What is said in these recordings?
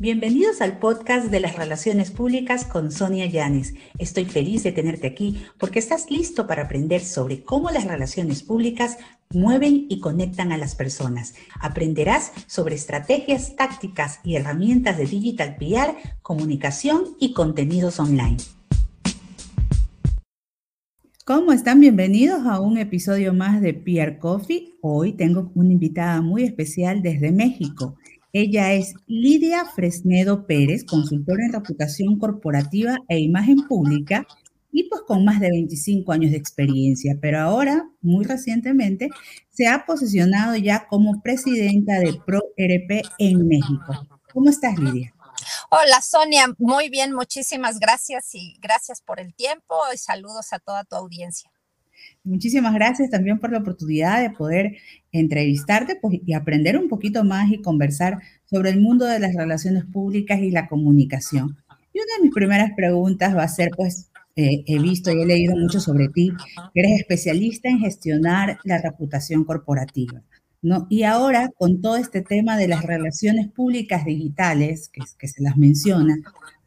Bienvenidos al podcast de las relaciones públicas con Sonia Llanes. Estoy feliz de tenerte aquí porque estás listo para aprender sobre cómo las relaciones públicas mueven y conectan a las personas. Aprenderás sobre estrategias, tácticas y herramientas de digital PR, comunicación y contenidos online. ¿Cómo están? Bienvenidos a un episodio más de PR Coffee. Hoy tengo una invitada muy especial desde México. Ella es Lidia Fresnedo Pérez, consultora en reputación corporativa e imagen pública y pues con más de 25 años de experiencia, pero ahora, muy recientemente, se ha posicionado ya como presidenta de ProRP en México. ¿Cómo estás, Lidia? Hola, Sonia. Muy bien, muchísimas gracias y gracias por el tiempo y saludos a toda tu audiencia. Muchísimas gracias también por la oportunidad de poder entrevistarte pues, y aprender un poquito más y conversar sobre el mundo de las relaciones públicas y la comunicación. Y una de mis primeras preguntas va a ser, pues, eh, he visto y he leído mucho sobre ti, que eres especialista en gestionar la reputación corporativa. ¿no? Y ahora, con todo este tema de las relaciones públicas digitales, que, que se las menciona,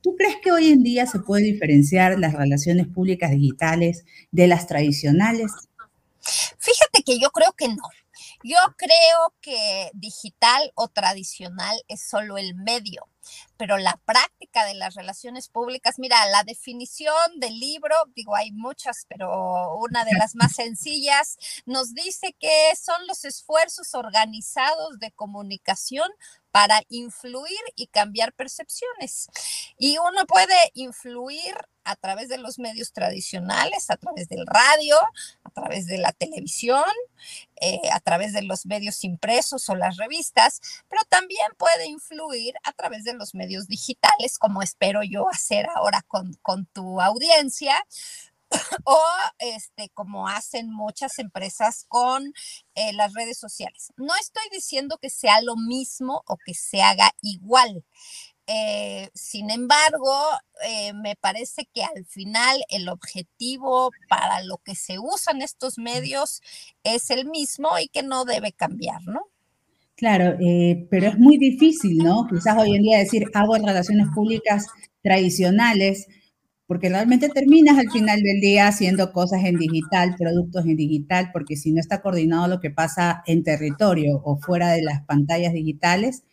¿Tú crees que hoy en día se puede diferenciar las relaciones públicas digitales de las tradicionales? Fíjate que yo creo que no. Yo creo que digital o tradicional es solo el medio, pero la práctica de las relaciones públicas, mira, la definición del libro, digo, hay muchas, pero una de las más sencillas nos dice que son los esfuerzos organizados de comunicación para influir y cambiar percepciones. Y uno puede influir a través de los medios tradicionales, a través del radio, a través de la televisión, eh, a través de los medios impresos o las revistas, pero también puede influir a través de los medios digitales, como espero yo hacer ahora con, con tu audiencia, o este, como hacen muchas empresas con eh, las redes sociales. No estoy diciendo que sea lo mismo o que se haga igual. Eh, sin embargo, eh, me parece que al final el objetivo para lo que se usan estos medios es el mismo y que no debe cambiar, ¿no? Claro, pero es muy difícil, ¿no? Quizás hoy en día decir hago relaciones públicas tradicionales, porque realmente terminas al final del día haciendo cosas en digital, productos en digital, porque si no está coordinado lo que pasa en territorio o fuera de las pantallas digitales,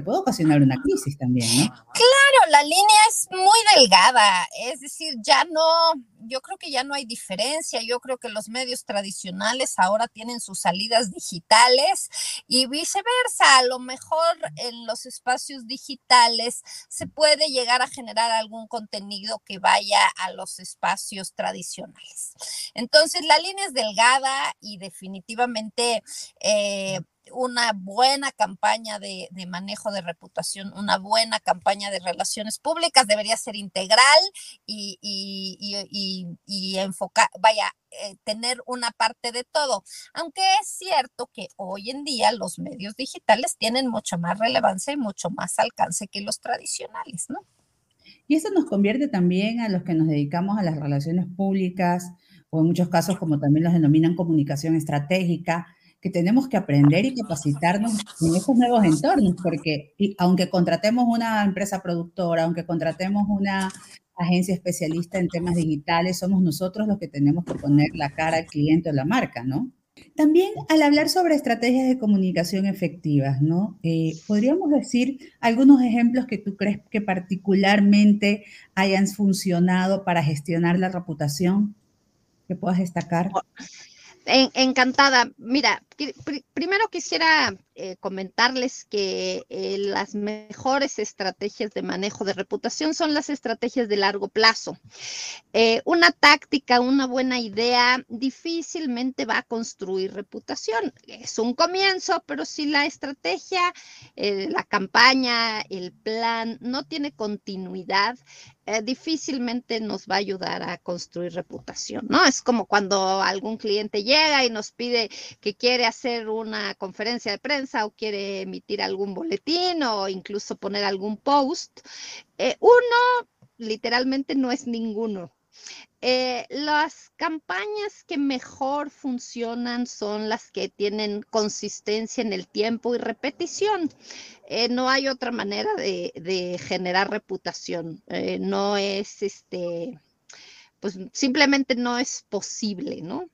puede ocasionar una crisis también, ¿no? Claro, la línea es muy delgada, es decir, ya no, yo creo que ya no hay diferencia, yo creo que los medios tradicionales ahora tienen sus salidas digitales y viceversa, a lo mejor en los espacios digitales se puede llegar a generar algún contenido que vaya a los espacios tradicionales. Entonces, la línea es delgada y definitivamente... Eh, una buena campaña de, manejo de reputación, una buena campaña de relaciones públicas debería ser integral y, y, enfocar, vaya, eh, tener una parte de todo. Aunque es cierto que hoy en día los medios digitales tienen mucho más relevancia y mucho más alcance que los tradicionales, ¿no? Y eso nos convierte también a los que nos dedicamos a las relaciones públicas, o en muchos casos, como también los denominan comunicación estratégica, que tenemos que aprender y capacitarnos en esos nuevos entornos, porque aunque contratemos una empresa productora, aunque contratemos una agencia especialista en temas digitales, somos nosotros los que tenemos que poner la cara al cliente o la marca, ¿no? También al hablar sobre estrategias de comunicación efectivas, ¿no? Eh, ¿Podríamos decir algunos ejemplos que tú crees que particularmente hayan funcionado para gestionar la reputación que puedas destacar? encantada. Mira, primero quisiera eh, comentarles que eh, las mejores estrategias de manejo de reputación son las estrategias de largo plazo. Eh, una táctica, una buena idea difícilmente va a construir reputación. Es un comienzo, pero si la estrategia, la campaña, el plan no tiene continuidad, difícilmente nos va a ayudar a construir reputación, ¿no? Es como cuando algún cliente llega y nos pide que quiere hacer una conferencia de prensa o quiere emitir algún boletín o incluso poner algún post, eh, uno literalmente no es ninguno. Eh, las campañas que mejor funcionan son las que tienen consistencia en el tiempo y repetición. Eh, no hay otra manera de, generar reputación. No es este pues simplemente no es posible, ¿no?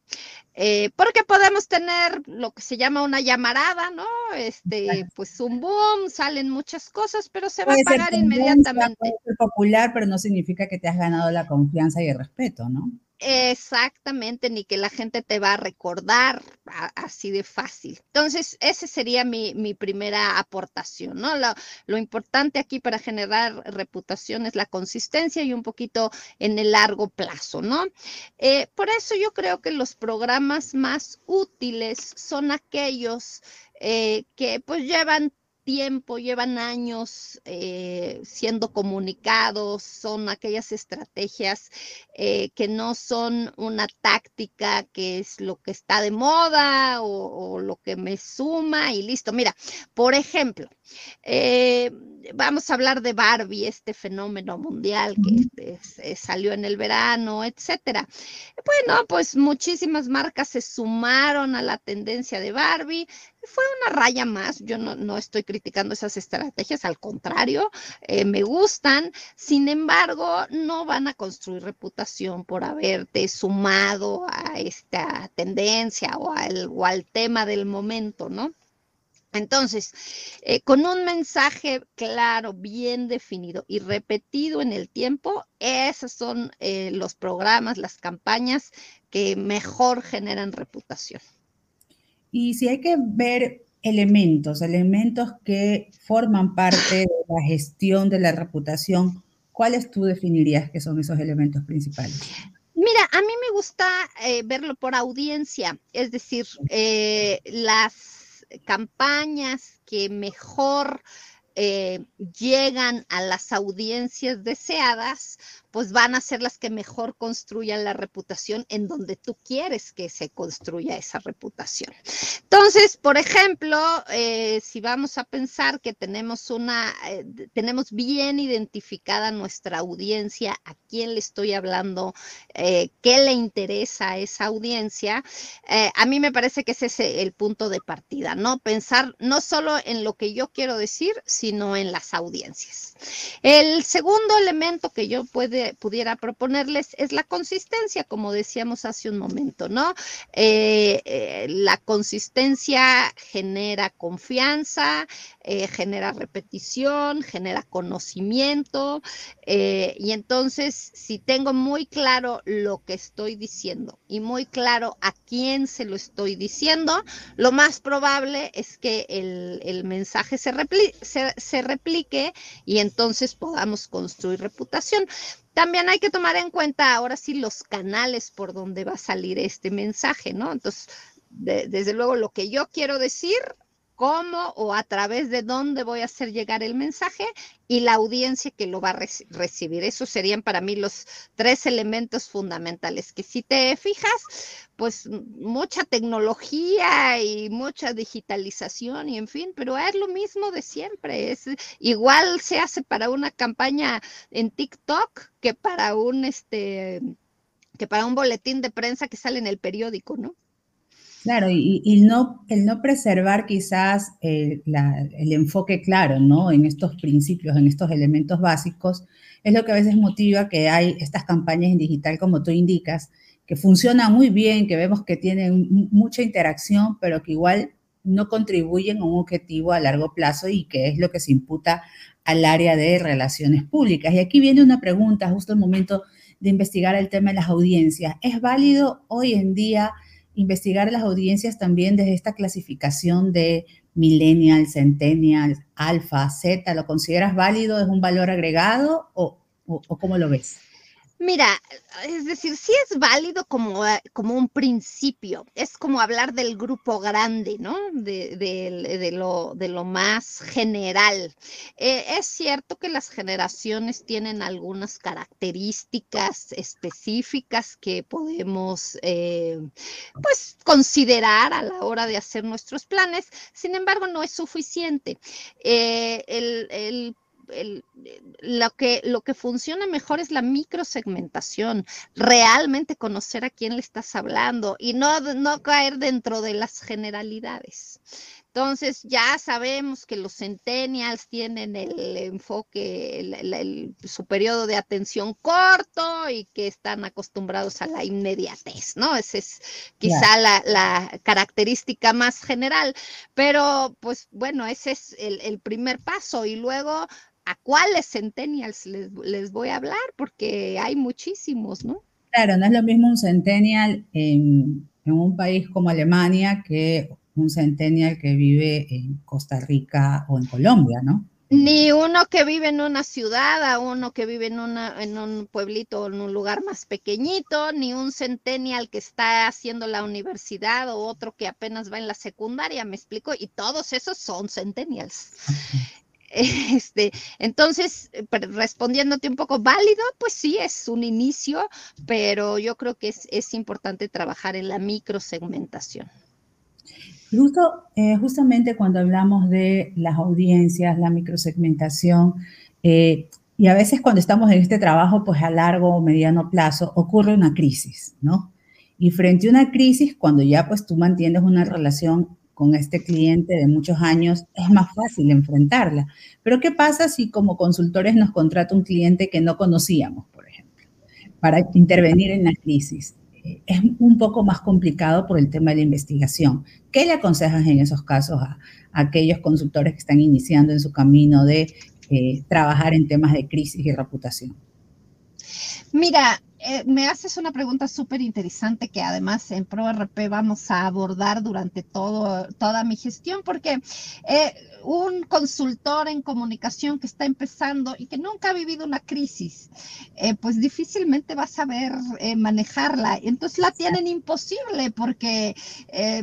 Eh, porque podemos tener lo que se llama una llamarada, ¿no? Este, pues un boom, salen muchas cosas, pero se va a pagar inmediatamente. Puede ser popular, pero no significa que te has ganado la confianza y el respeto, ¿no? Exactamente, ni que la gente te va a recordar así de fácil. Entonces, esa sería mi, primera aportación, ¿no? Lo, importante aquí para generar reputación es la consistencia y un poquito en el largo plazo, ¿no? Eh, por eso yo creo que los programas más útiles son aquellos eh, que pues llevan tiempo, llevan años eh, siendo comunicados, son aquellas estrategias eh, que no son una táctica que es lo que está de moda o, lo que me suma y listo. Mira, por ejemplo, eh, vamos a hablar de Barbie, este fenómeno mundial que salió en el verano, etcétera. Bueno, pues muchísimas marcas se sumaron a la tendencia de Barbie, fue una raya más. Yo no, estoy criticando esas estrategias, al contrario, eh, me gustan. Sin embargo, no van a construir reputación por haberte sumado a esta tendencia o al, o al tema del momento, ¿no? Entonces, eh, con un mensaje claro, bien definido y repetido en el tiempo, esos son eh, los programas, las campañas que mejor generan reputación. Y si hay que ver elementos, elementos que forman parte de la gestión de la reputación, ¿cuáles tú definirías que son esos elementos principales? Mira, a mí me gusta eh, verlo por audiencia, es decir, las campañas que mejor eh, llegan a las audiencias deseadas, pues van a ser las que mejor construyan la reputación en donde tú quieres que se construya esa reputación. Entonces, por ejemplo, eh, si vamos a pensar que tenemos una, eh, tenemos bien identificada nuestra audiencia, a quién le estoy hablando, eh, qué le interesa a esa audiencia, a mí me parece que ese es el punto de partida, ¿no? Pensar no solo en lo que yo quiero decir, sino en las audiencias. El segundo elemento que yo pudiera proponerles es la consistencia, como decíamos hace un momento, ¿no? Eh, eh, la consistencia genera confianza, eh, genera repetición, genera conocimiento, y entonces si tengo muy claro lo que estoy diciendo y muy claro a quién se lo estoy diciendo, lo más probable es que el, mensaje se, se replique y entonces podamos construir reputación. También hay que tomar en cuenta ahora sí los canales por donde va a salir este mensaje, ¿no? Entonces, desde luego lo que yo quiero decir cómo o a través de dónde voy a hacer llegar el mensaje y la audiencia que lo va a recibir. Esos serían para mí los tres elementos fundamentales, que si te fijas, pues mucha tecnología y mucha digitalización y en fin, pero es lo mismo de siempre. Es igual se hace para una campaña en TikTok que para un este que para un boletín de prensa que sale en el periódico, ¿no? Claro, y, no, el no preservar quizás el, enfoque claro, ¿no? En estos principios, en estos elementos básicos, es lo que a veces motiva que hay estas campañas en digital, como tú indicas, que funcionan muy bien, que vemos que tienen mucha interacción, pero que igual no contribuyen a un objetivo a largo plazo y que es lo que se imputa al área de relaciones públicas. Y aquí viene una pregunta, justo el momento de investigar el tema de las audiencias. ¿Es válido hoy en día investigar las audiencias también desde esta clasificación de millennial, centennial, alfa, z, ¿lo consideras válido? ¿Es un valor agregado o, o cómo lo ves? Mira, es decir, sí es válido como, eh, como un principio, es como hablar del grupo grande, ¿no? De, lo, de lo, más general. Eh, es cierto que las generaciones tienen algunas características específicas que podemos, eh, pues, considerar a la hora de hacer nuestros planes, sin embargo, no es suficiente. el lo, que, lo que funciona mejor es la microsegmentación, realmente conocer a quién le estás hablando y no, no caer dentro de las generalidades. Entonces ya sabemos que los centennials tienen el enfoque, su periodo de atención corto y que están acostumbrados a la inmediatez, ¿no? Esa es quizá la, característica más general, pero pues bueno, ese es el, primer paso y luego a cuáles centennials les, voy a hablar porque hay muchísimos, ¿no? Claro, no es lo mismo un centennial en, en un país como Alemania que un centennial que vive en Costa Rica o en Colombia, ¿no? Ni uno que vive en una ciudad, a uno que vive en, una, en un pueblito o en un lugar más pequeñito, ni un centennial que está haciendo la universidad o otro que apenas va en la secundaria, me explico, y todos esos son centennials. Este, entonces, respondiéndote un poco válido, pues sí, es un inicio, pero yo creo que es, es importante trabajar en la microsegmentación. Justo, eh, justamente cuando hablamos de las audiencias, la microsegmentación, eh, y a veces cuando estamos en este trabajo, pues a largo o mediano plazo, ocurre una crisis, ¿no? Y frente a una crisis, cuando ya pues tú mantienes una relación con este cliente de muchos años, es más fácil enfrentarla. Pero ¿qué pasa si como consultores nos contrata un cliente que no conocíamos, por ejemplo, para intervenir en la crisis? es un poco más complicado por el tema de la investigación. ¿Qué le aconsejas en esos casos a, aquellos consultores que están iniciando en su camino de eh, trabajar en temas de crisis y reputación? Mira, eh, me haces una pregunta súper interesante que además en ProRP vamos a abordar durante todo, toda mi gestión, porque eh, un consultor en comunicación que está empezando y que nunca ha vivido una crisis, eh, pues difícilmente va a saber manejarla. Entonces la tienen imposible porque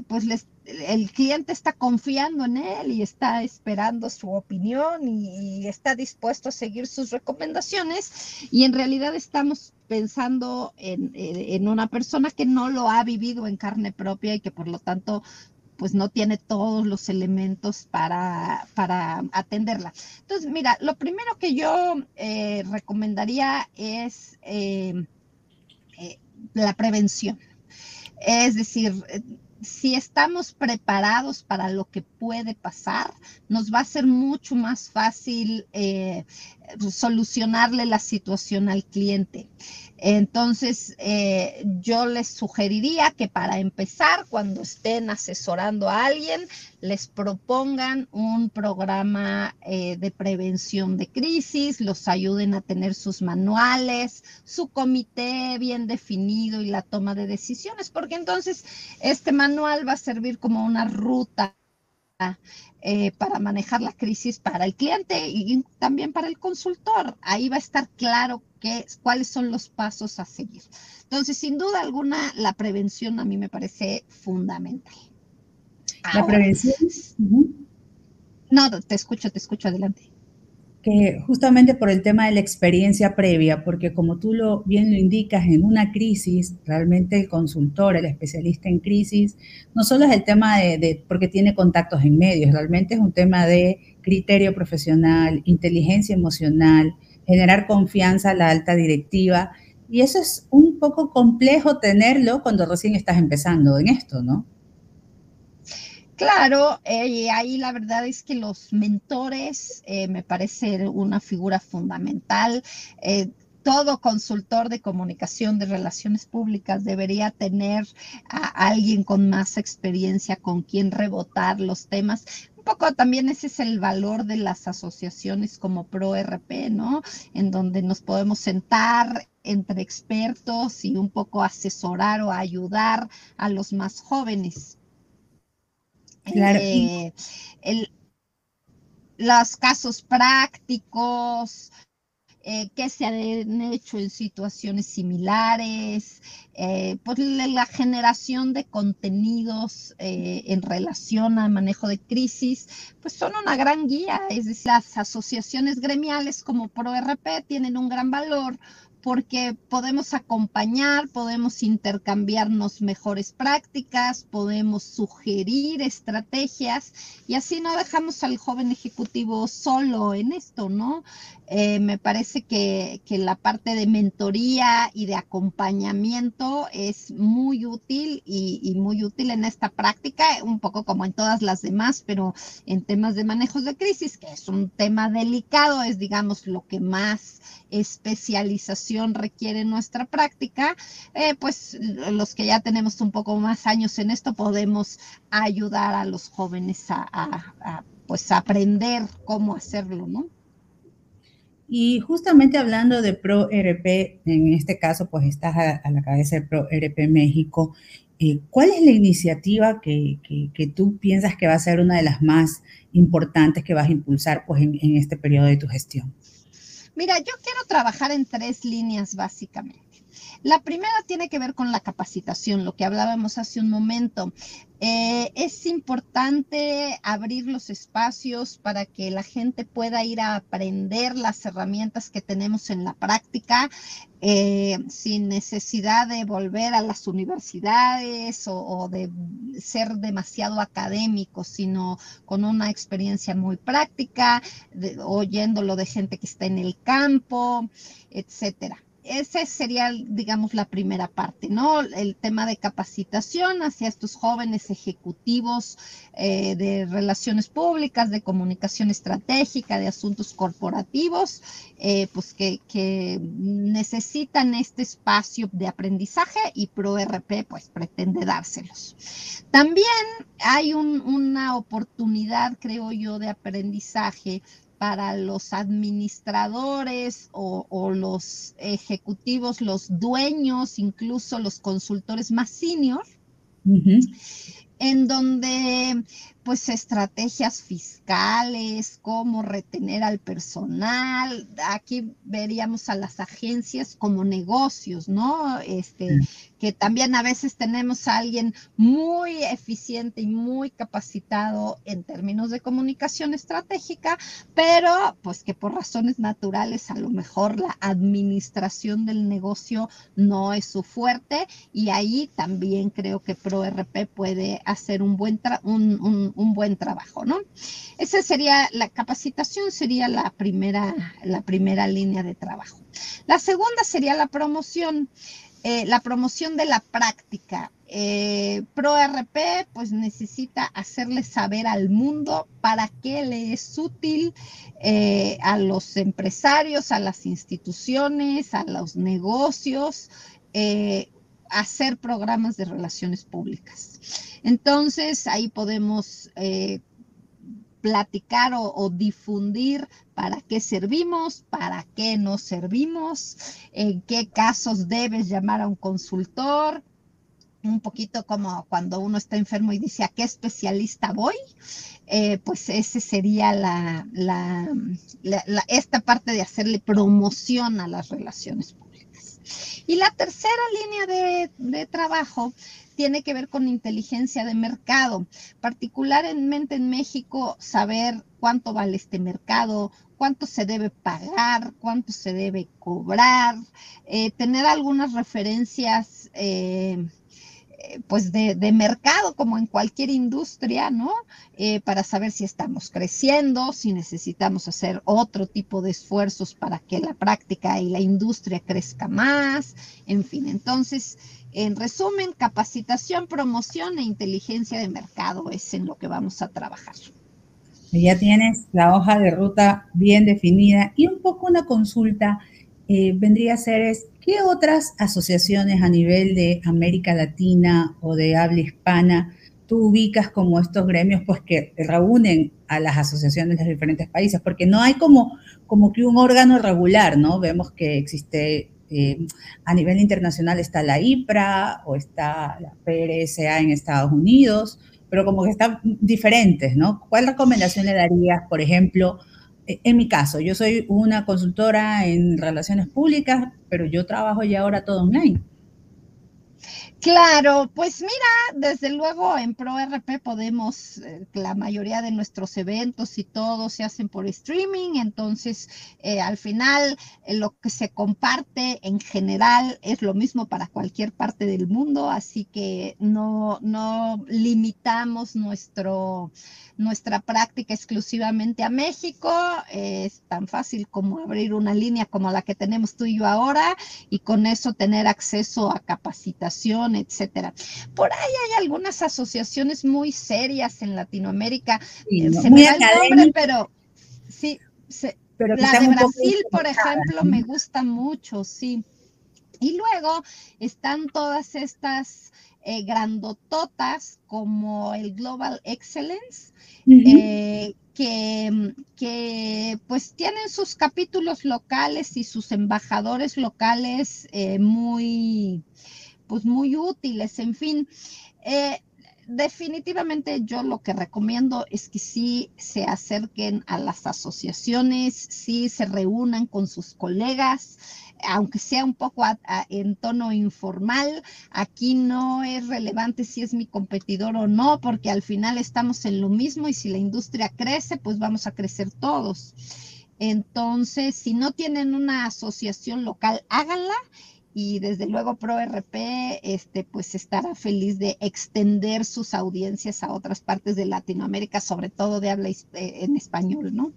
pues les el cliente está confiando en él y está esperando su opinión y, está dispuesto a seguir sus recomendaciones y en realidad estamos pensando en, una persona que no lo ha vivido en carne propia y que por lo tanto pues no tiene todos los elementos para, para atenderla. Entonces, mira, lo primero que yo eh, recomendaría es eh, eh, la prevención. Es decir, si estamos preparados para lo que puede pasar, nos va a ser mucho más fácil eh, solucionarle la situación al cliente. Entonces, eh, yo les sugeriría que para empezar, cuando estén asesorando a alguien, les propongan un programa eh, de prevención de crisis, los ayuden a tener sus manuales, su comité bien definido y la toma de decisiones, porque entonces este manual va a servir como una ruta eh, para manejar la crisis para el cliente y también para el consultor. Ahí va a estar claro qué, cuáles son los pasos a seguir. Entonces, sin duda alguna, la prevención a mí me parece fundamental. La prevención. No, te escucho, te escucho adelante que justamente por el tema de la experiencia previa, porque como tú lo bien lo indicas, en una crisis, realmente el consultor, el especialista en crisis, no solo es el tema de, porque tiene contactos en medios, realmente es un tema de criterio profesional, inteligencia emocional, generar confianza a la alta directiva, y eso es un poco complejo tenerlo cuando recién estás empezando en esto, ¿no? Claro, eh, ahí la verdad es que los mentores eh, me parece una figura fundamental. Eh, todo consultor de comunicación de relaciones públicas debería tener a alguien con más experiencia con quien rebotar los temas. Un poco también ese es el valor de las asociaciones como ProRP, ¿no? En donde nos podemos sentar entre expertos y un poco asesorar o ayudar a los más jóvenes. Claro. Eh, los casos prácticos, eh, que se han hecho en situaciones similares, eh, pues la generación de contenidos en relación al manejo de crisis, pues son una gran guía. Es decir, las asociaciones gremiales como ProRP tienen un gran valor porque podemos acompañar, podemos intercambiarnos mejores prácticas, podemos sugerir estrategias y así no dejamos al joven ejecutivo solo en esto, ¿no? Eh, me parece que, la parte de mentoría y de acompañamiento es muy útil y, y, muy útil en esta práctica, un poco como en todas las demás, pero en temas de manejos de crisis, que es un tema delicado, es digamos lo que más especialización requiere nuestra práctica, eh, pues los que ya tenemos un poco más años en esto podemos ayudar a los jóvenes a, pues aprender cómo hacerlo, ¿no? Y justamente hablando de ProRP, en este caso, pues estás a, la cabeza de ProRP México. Eh, ¿Cuál es la iniciativa que, tú piensas que va a ser una de las más importantes que vas a impulsar pues, en, en este periodo de tu gestión? Mira, yo quiero trabajar en tres líneas básicamente. La primera tiene que ver con la capacitación, lo que hablábamos hace un momento. Eh, es importante abrir los espacios para que la gente pueda ir a aprender las herramientas que tenemos en la práctica eh, sin necesidad de volver a las universidades o, de ser demasiado académicos, sino con una experiencia muy práctica, oyéndolo de gente que está en el campo, etcétera esa sería, digamos, la primera parte, ¿no? El tema de capacitación hacia estos jóvenes ejecutivos eh, de relaciones públicas, de comunicación estratégica, de asuntos corporativos, eh, pues que, necesitan este espacio de aprendizaje y ProRP pues pretende dárselos. También hay una oportunidad, creo yo, de aprendizaje para los administradores o, los ejecutivos, los dueños, incluso los consultores más senior, en donde pues estrategias fiscales, cómo retener al personal. Aquí veríamos a las agencias como negocios, ¿no? Este, que también a veces tenemos a alguien muy eficiente y muy capacitado en términos de comunicación estratégica, pero pues que por razones naturales a lo mejor la administración del negocio no es su fuerte y ahí también creo que ProRP puede hacer un buen, un, un, buen trabajo, ¿no? Esa sería la capacitación, sería la primera, la primera línea de trabajo. La segunda sería la promoción. Eh, la promoción de la práctica. Eh, ProRP pues necesita hacerle saber al mundo para qué le es útil eh, a los empresarios, a las instituciones, a los negocios, hacer programas de relaciones públicas. Entonces ahí podemos platicar o, difundir para qué servimos, para qué no servimos, en qué casos debes llamar a un consultor, un poquito como cuando uno está enfermo y dice a qué especialista voy, eh, pues ese sería la, esta parte de hacerle promoción a las relaciones públicas. Y la tercera línea de, de trabajo tiene que ver con inteligencia de mercado, particularmente en México, saber cuánto vale este mercado, cuánto se debe pagar, cuánto se debe cobrar, eh, tener algunas referencias. Eh, pues de, mercado como en cualquier industria, ¿no? Eh, para saber si estamos creciendo, si necesitamos hacer otro tipo de esfuerzos para que la práctica y la industria crezca más, en fin, entonces en resumen, capacitación, promoción e inteligencia de mercado es en lo que vamos a trabajar. Ya tienes la hoja de ruta bien definida y un poco una consulta eh, vendría a ser es, ¿qué otras asociaciones a nivel de América Latina o de habla hispana tú ubicas como estos gremios pues que reúnen a las asociaciones de los diferentes países? Porque no hay como, como que un órgano regular, ¿no? Vemos que existe eh, a nivel internacional está la IPRA o está la PRSA en Estados Unidos, pero como que están diferentes, ¿no? ¿Cuál recomendación le darías, por ejemplo, en mi caso, yo soy una consultora en relaciones públicas, pero yo trabajo ya ahora todo online. Claro, pues mira, desde luego en ProRP podemos, eh, la mayoría de nuestros eventos y todo se hacen por streaming, entonces eh, al final eh, lo que se comparte en general es lo mismo para cualquier parte del mundo, así que no, no limitamos nuestro, nuestra práctica exclusivamente a México, es tan fácil como abrir una línea como la que tenemos tú y yo ahora y con eso tener acceso a capacitación etcétera. Por ahí hay algunas asociaciones muy serias en Latinoamérica. Eh, se me da el nombre, pero sí, pero la de Brasil, por ejemplo, me gusta mucho, sí. Y luego están todas estas eh, grandototas como el Global Excellence, eh, que, que, pues tienen sus capítulos locales y sus embajadores locales muy pues muy útiles, en fin. Eh, definitivamente yo lo que recomiendo es que sí se acerquen a las asociaciones, sí se reúnan con sus colegas, aunque sea un poco en tono informal, aquí no es relevante si es mi competidor o no, porque al final estamos en lo mismo y si la industria crece, pues vamos a crecer todos. Entonces, si no tienen una asociación local, háganla y desde luego ProRP este, pues estará feliz de extender sus audiencias a otras partes de Latinoamérica, sobre todo de habla eh, en español, ¿no?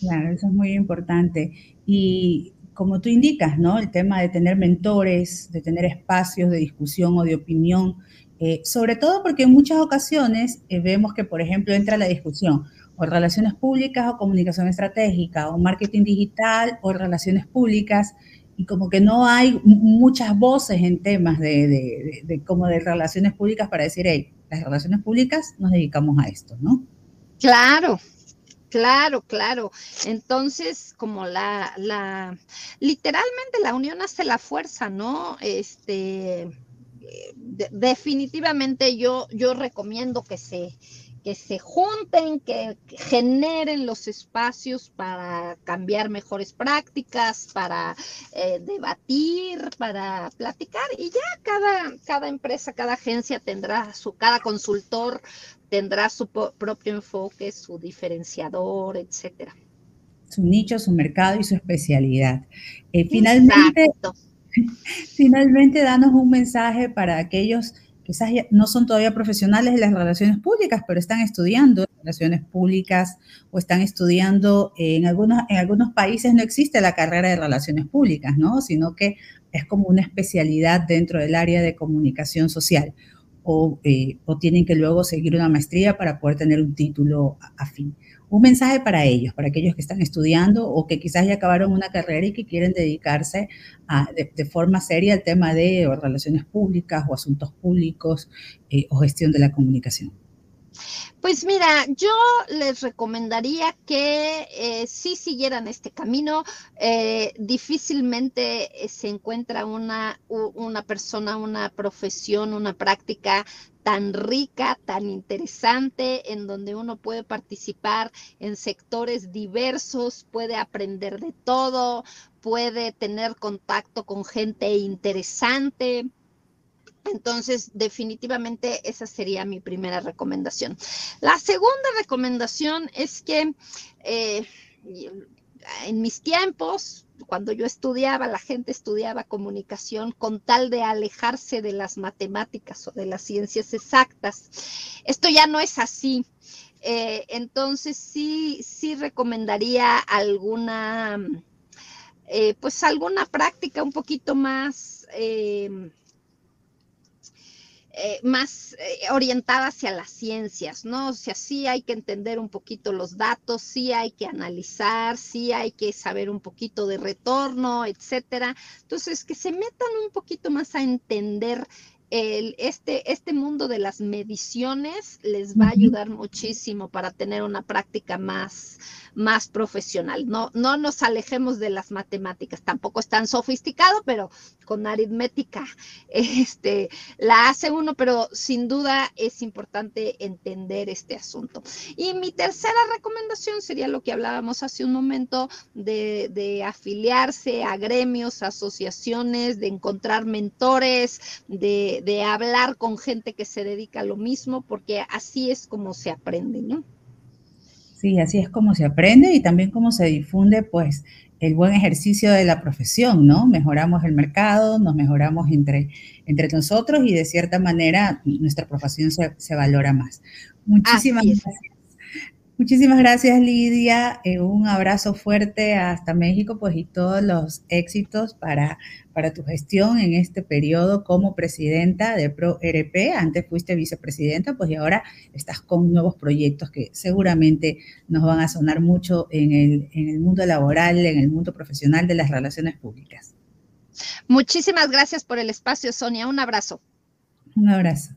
Claro, eso es muy importante. Y como tú indicas, ¿no? El tema de tener mentores, de tener espacios de discusión o de opinión, eh, sobre todo porque en muchas ocasiones eh, vemos que, por ejemplo, entra la discusión o relaciones públicas o comunicación estratégica, o marketing digital o relaciones públicas, y como que no hay muchas voces en temas de, como de relaciones públicas para decir, hey, las relaciones públicas nos dedicamos a esto, ¿no? Claro, Claro, claro. Entonces, como la, la, literalmente la unión hace la fuerza, ¿no? Este, eh, definitivamente yo, yo recomiendo que se, que se junten, que generen los espacios para cambiar mejores prácticas, para eh, debatir, para platicar y ya cada, cada empresa, cada agencia tendrá su, cada consultor tendrá su propio enfoque, su diferenciador, etcétera. Su nicho, su mercado y su especialidad. Eh, finalmente, finalmente, danos un mensaje para aquellos quizás no son todavía profesionales de las relaciones públicas, pero están estudiando relaciones públicas o están estudiando, en, algunos, en algunos países no existe la carrera de relaciones públicas, ¿no? Sino que es como una especialidad dentro del área de comunicación social. O, eh, o tienen que luego seguir una maestría para poder tener un título afín un mensaje para ellos, para aquellos que están estudiando o que quizás ya acabaron una carrera y que quieren dedicarse de, forma seria al tema de relaciones públicas o asuntos públicos eh, o gestión de la comunicación. Pues mira, yo les recomendaría que eh, si siguieran este camino. Eh, difícilmente se encuentra una, una persona, una profesión, una práctica tan rica, tan interesante, en donde uno puede participar en sectores diversos, puede aprender de todo, puede tener contacto con gente interesante. Entonces, definitivamente esa sería mi primera recomendación. La segunda recomendación es que eh, en mis tiempos, cuando yo estudiaba, la gente estudiaba comunicación con tal de alejarse de las matemáticas o de las ciencias exactas. Esto ya no es así. Eh, entonces sí, sí recomendaría alguna, eh, pues alguna práctica un poquito más eh, más eh, orientada hacia las ciencias, ¿no? O sea, sí hay que entender un poquito los datos, sí hay que analizar, sí hay que saber un poquito de retorno, etcétera. Entonces, que se metan un poquito más a entender el, este, este mundo de las mediciones les va a ayudar muchísimo para tener una práctica más, más profesional. No, no nos alejemos de las matemáticas, tampoco es tan sofisticado, pero con aritmética este, la hace uno, pero sin duda es importante entender este asunto. Y mi tercera recomendación sería lo que hablábamos hace un momento de, de afiliarse a gremios, asociaciones, de encontrar mentores, de de, de, hablar con gente que se dedica a lo mismo, porque así es como se aprende, ¿no? Sí, así es como se aprende y también como se difunde, pues, el buen ejercicio de la profesión, ¿no? Mejoramos el mercado, nos mejoramos entre, entre nosotros y de cierta manera nuestra profesión se, se valora más. Muchísimas gracias. Muchísimas gracias, Lidia. Eh, un abrazo fuerte hasta México, pues, y todos los éxitos para, para tu gestión en este periodo como presidenta de ProRP. Antes fuiste vicepresidenta, pues, y ahora estás con nuevos proyectos que seguramente nos van a sonar mucho en el, en el mundo laboral, en el mundo profesional de las relaciones públicas. Muchísimas gracias por el espacio, Sonia. Un abrazo. Un abrazo.